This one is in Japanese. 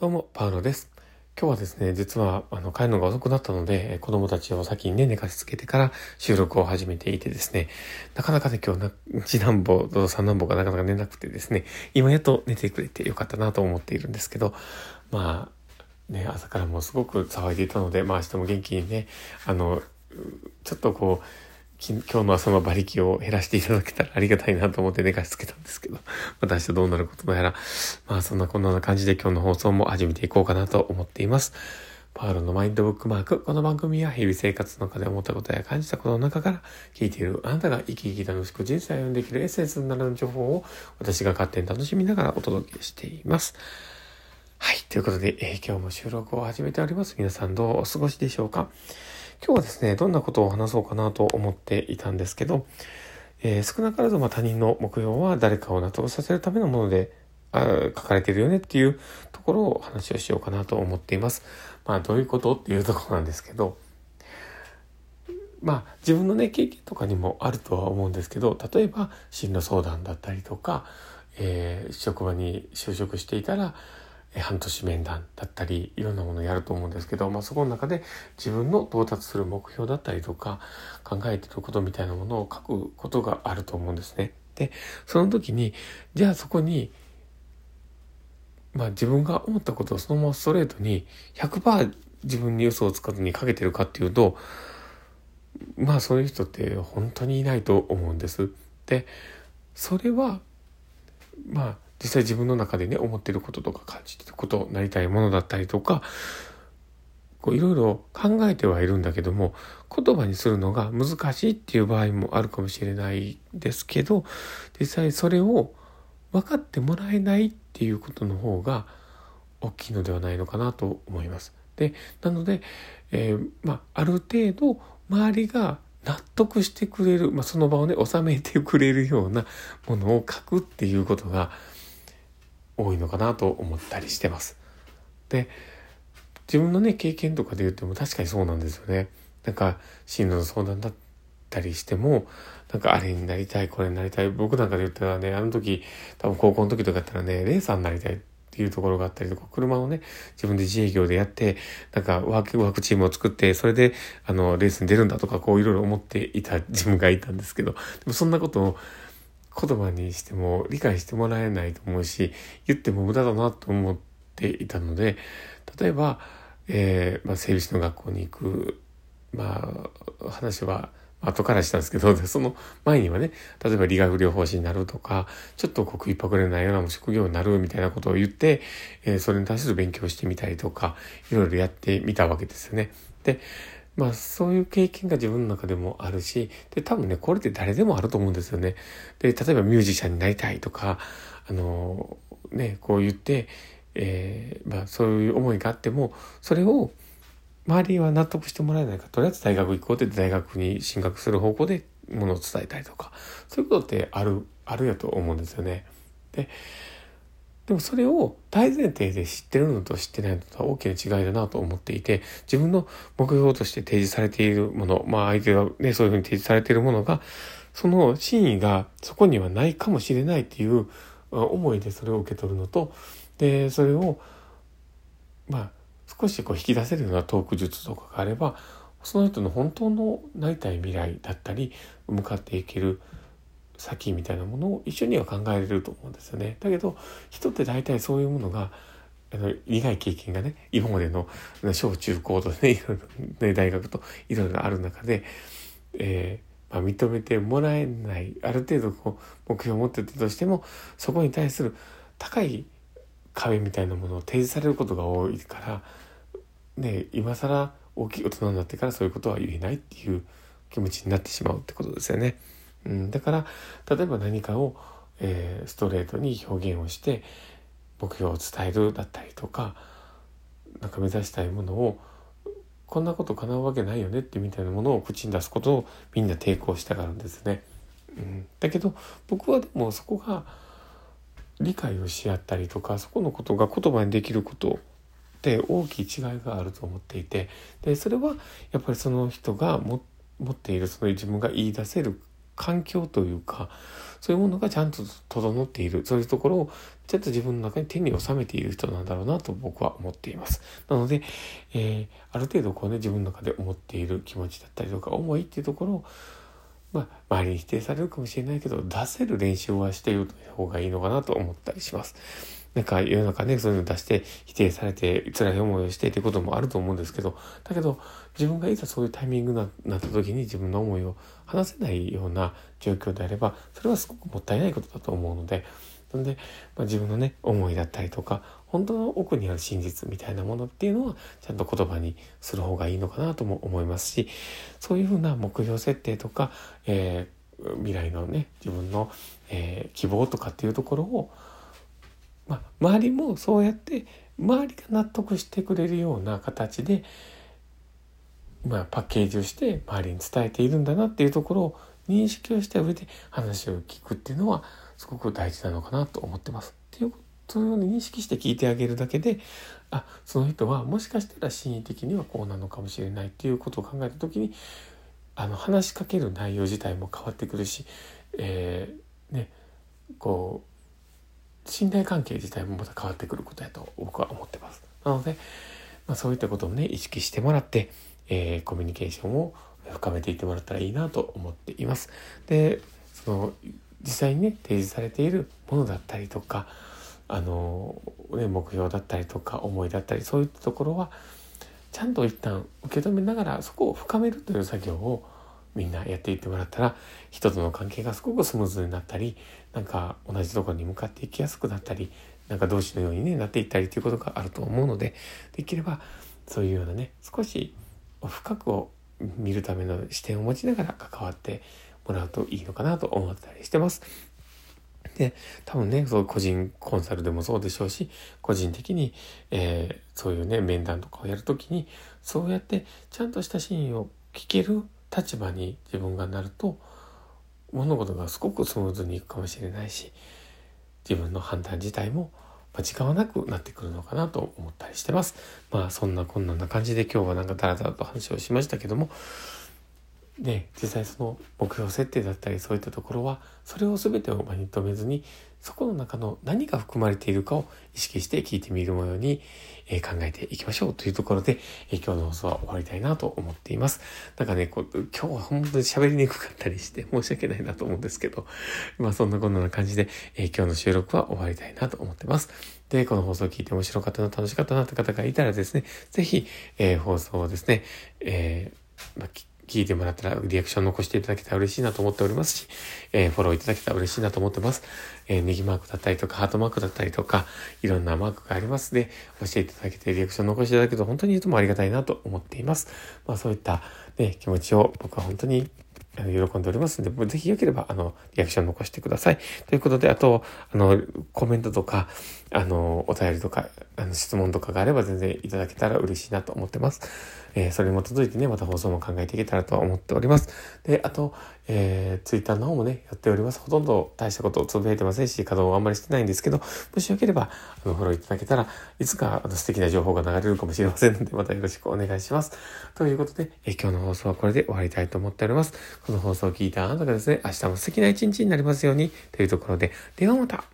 どうも、パウロです。今日はですね、実は、あの、帰るのが遅くなったので、子供たちを先にね、寝かしつけてから収録を始めていてですね、なかなかね、今日な、次男坊と三男坊がなかなか寝なくてですね、今やっと寝てくれてよかったなと思っているんですけど、まあ、ね、朝からもうすごく騒いでいたので、まあ明日も元気にね、あの、ちょっとこう、今日の朝の馬力を減らしていただけたらありがたいなと思って寝かしつけたんですけど、また明日どうなることやら、まあそんなこんな感じで今日の放送も始めていこうかなと思っています。パールのマインドブックマーク。この番組は日々生活の中で思ったことや感じたことの中から聞いているあなたが生き生き楽しく人生を歩んできるエッセンスになる情報を私が勝手に楽しみながらお届けしています。はい。ということで、えー、今日も収録を始めております。皆さんどうお過ごしでしょうか？今日はですね、どんなことを話そうかなと思っていたんですけど、えー、少なからずま他人の目標は誰かを納得させるためのものであ書かれてるよねっていうところを話をしようかなと思っています。まあどういうことっていうところなんですけど、まあ自分のね経験とかにもあるとは思うんですけど例えば進路相談だったりとか、えー、職場に就職していたら半年面談だったりいろんなものをやると思うんですけど、まあ、そこの中で自分の到達する目標だったりとか考えてることみたいなものを書くことがあると思うんですね。でその時にじゃあそこにまあ自分が思ったことをそのままストレートに100%自分に嘘をつかずにかけてるかっていうとまあそういう人って本当にいないと思うんです。でそれはまあ実際自分の中でね思ってることとか感じてることなりたいものだったりとかいろいろ考えてはいるんだけども言葉にするのが難しいっていう場合もあるかもしれないですけど実際それを分かってもらえないっていうことの方が大きいのではないのかなと思います。でなので、えー、まあ、ある程度周りが納得してくれる、まあ、その場をね収めてくれるようなものを書くっていうことが多いのかなと思ったりしてます。で自分のね経験とかで言っても確かにそうなんですよね。なんか進路の相談だったりしてもなんかあれになりたいこれになりたい僕なんかで言ったらねあの時多分高校の時とかだったらねレーサーになりたいっていうところがあったりとか車をね自分で自営業でやってなんかワークワークチームを作ってそれであのレースに出るんだとかこういろいろ思っていた自分がいたんですけどでもそんなことを言葉にしても理解してもらえないと思うし言っても無駄だなと思っていたので例えば、えーまあ、整備士の学校に行く、まあ、話は後からしたんですけど、その前にはね、例えば理学療法士になるとか、ちょっとこう食いっぱくれないような職業になるみたいなことを言って、えー、それに対する勉強してみたりとか、いろいろやってみたわけですよね。で、まあそういう経験が自分の中でもあるし、で、多分ね、これって誰でもあると思うんですよね。で、例えばミュージシャンになりたいとか、あの、ね、こう言って、えー、まあそういう思いがあっても、それを周りは納得してもらえないか、とりあえず大学行こうって大学に進学する方向でものを伝えたいとか、そういうことってある、あるやと思うんですよね。で、でもそれを大前提で知ってるのと知ってないのとは大きな違いだなと思っていて、自分の目標として提示されているもの、まあ相手がね、そういうふうに提示されているものが、その真意がそこにはないかもしれないっていう思いでそれを受け取るのと、で、それを、まあ、少しこう引き出せるようなトーク術とかがあれば、その人の本当のなりたい未来だったり、向かっていける先みたいなものを一緒には考えれると思うんですよね。だけど人って大体そういうものがあの苦い経験がね今までの小中高とねいろいろね 大学といろいろある中で、えーまあ、認めてもらえないある程度こう目標を持ってたとしてもそこに対する高い壁みたいなものを提示されることが多いからね今更大きい大人になってからそういうことは言えないっていう気持ちになってしまうってことですよね。うん、だから例えば何かを、えー、ストレートに表現をして目標を伝えるだったりとかなんか目指したいものをこんなこと叶うわけないよねってみたいなものを口に出すことをみんな抵抗したがるんですね。うん、だけど僕はでもそこが理解をし合ったりとかそこのことが言葉にできることって大きい違いがあると思っていてでそれはやっぱりその人が持っているその自分が言い出せる環境というか、そういうものがちゃんと整っている、そういうところをちょっと自分の中に手に収めている人なんだろうなと僕は思っています。なので、えー、ある程度こうね、自分の中で思っている気持ちだったりとか、思いっていうところを、まあ、周りに否定されるかもしれないけど、出せる練習はしておいる方がいいのかなと思ったりします。なんか世の中ね、そういうの出して否定されて辛い思いをしてっていうこともあると思うんですけど、だけど自分がいざそういうタイミングになった時に自分の思いを話せないような状況であれば、それはすごくもったいないことだと思うので、なんで、まあ、自分のね、思いだったりとか、本当の奥にある真実みたいなものっていうのは、ちゃんと言葉にする方がいいのかなとも思いますし、そういうふうな目標設定とか、えー、未来のね、自分の、えー、希望とかっていうところを、まあ、周りもそうやって周りが納得してくれるような形で、まあ、パッケージをして周りに伝えているんだなっていうところを認識をした上で話を聞くっていうのはすごく大事なのかなと思ってます。っていうそのように認識して聞いてあげるだけであその人はもしかしたら心理的にはこうなのかもしれないっていうことを考えた時にあの話しかける内容自体も変わってくるし、えー、ねこう信頼関係自体もまた変わってくることやと僕は思ってます。なので、まあ、そういったことをね、意識してもらって、えー、コミュニケーションを深めていってもらったらいいなと思っています。で、その、実際にね、提示されているものだったりとか、あの、ね、目標だったりとか、思いだったり、そういったところは、ちゃんと一旦受け止めながら、そこを深めるという作業をみんなやっていってもらったら人との関係がすごくスムーズになったりなんか同じところに向かっていきやすくなったりなんか同士のように、ね、なっていったりということがあると思うのでできればそういうようなね少し深くを見るための視点を持ちながら関わってもらうといいのかなと思ったりしてます。で、多分ね、そう個人コンサルでもそうでしょうし、個人的に、えー、そういうね、面談とかをやるときに、そうやってちゃんとしたシーンを聞ける立場に自分がなると物事がすごくスムーズにいくかもしれないし自分の判断自体も時間はなくなってくるのかなと思ったりしてます。まあそんなこんなな感じで今日はなんかダラダラと話をしましたけどもね、実際その目標設定だったりそういったところはそれを全てを認めずにそこの中の何が含まれているかを意識して聞いてみるように、考えていきましょうというところで、今日の放送は終わりたいなと思っています。なんかね、こう今日は本当に喋りにくかったりして申し訳ないなと思うんですけど、まあそんなこんな感じで、今日の収録は終わりたいなと思ってます。で、この放送を聞いて面白かったな、楽しかったなって方がいたらですね、ぜひ、えー、放送をですね、えーまあ聞いてもらったらリアクション残していただけたら嬉しいなと思っておりますし、えー、フォローいただけたら嬉しいなと思ってます。えー、ネギマークだったりとか、ハートマークだったりとか、いろんなマークがありますので、教えていただけてリアクション残していただけると本当にいつもありがたいなと思っています。まあそういったね、気持ちを僕は本当に喜んでおりますので、ぜひよければ、あの、リアクション残してください。ということで、あと、あの、コメントとか、あの、お便りとか、あの、質問とかがあれば全然いただけたら嬉しいなと思ってます。えー、それに基づいてね、また放送も考えていけたらと思っております。で、あと、えー、ツイッターの方もね、やっております。ほとんど大したことをつぶやいてませんし、稼働はあんまりしてないんですけど、もしよければ、あの、フォローいただけたらいつかあの素敵な情報が流れるかもしれませんので、またよろしくお願いします。ということで、え今日の放送はこれで終わりたいと思っております。この放送を聞いたあなたがですね、明日も素敵な一日になりますように、というところで、ではまた。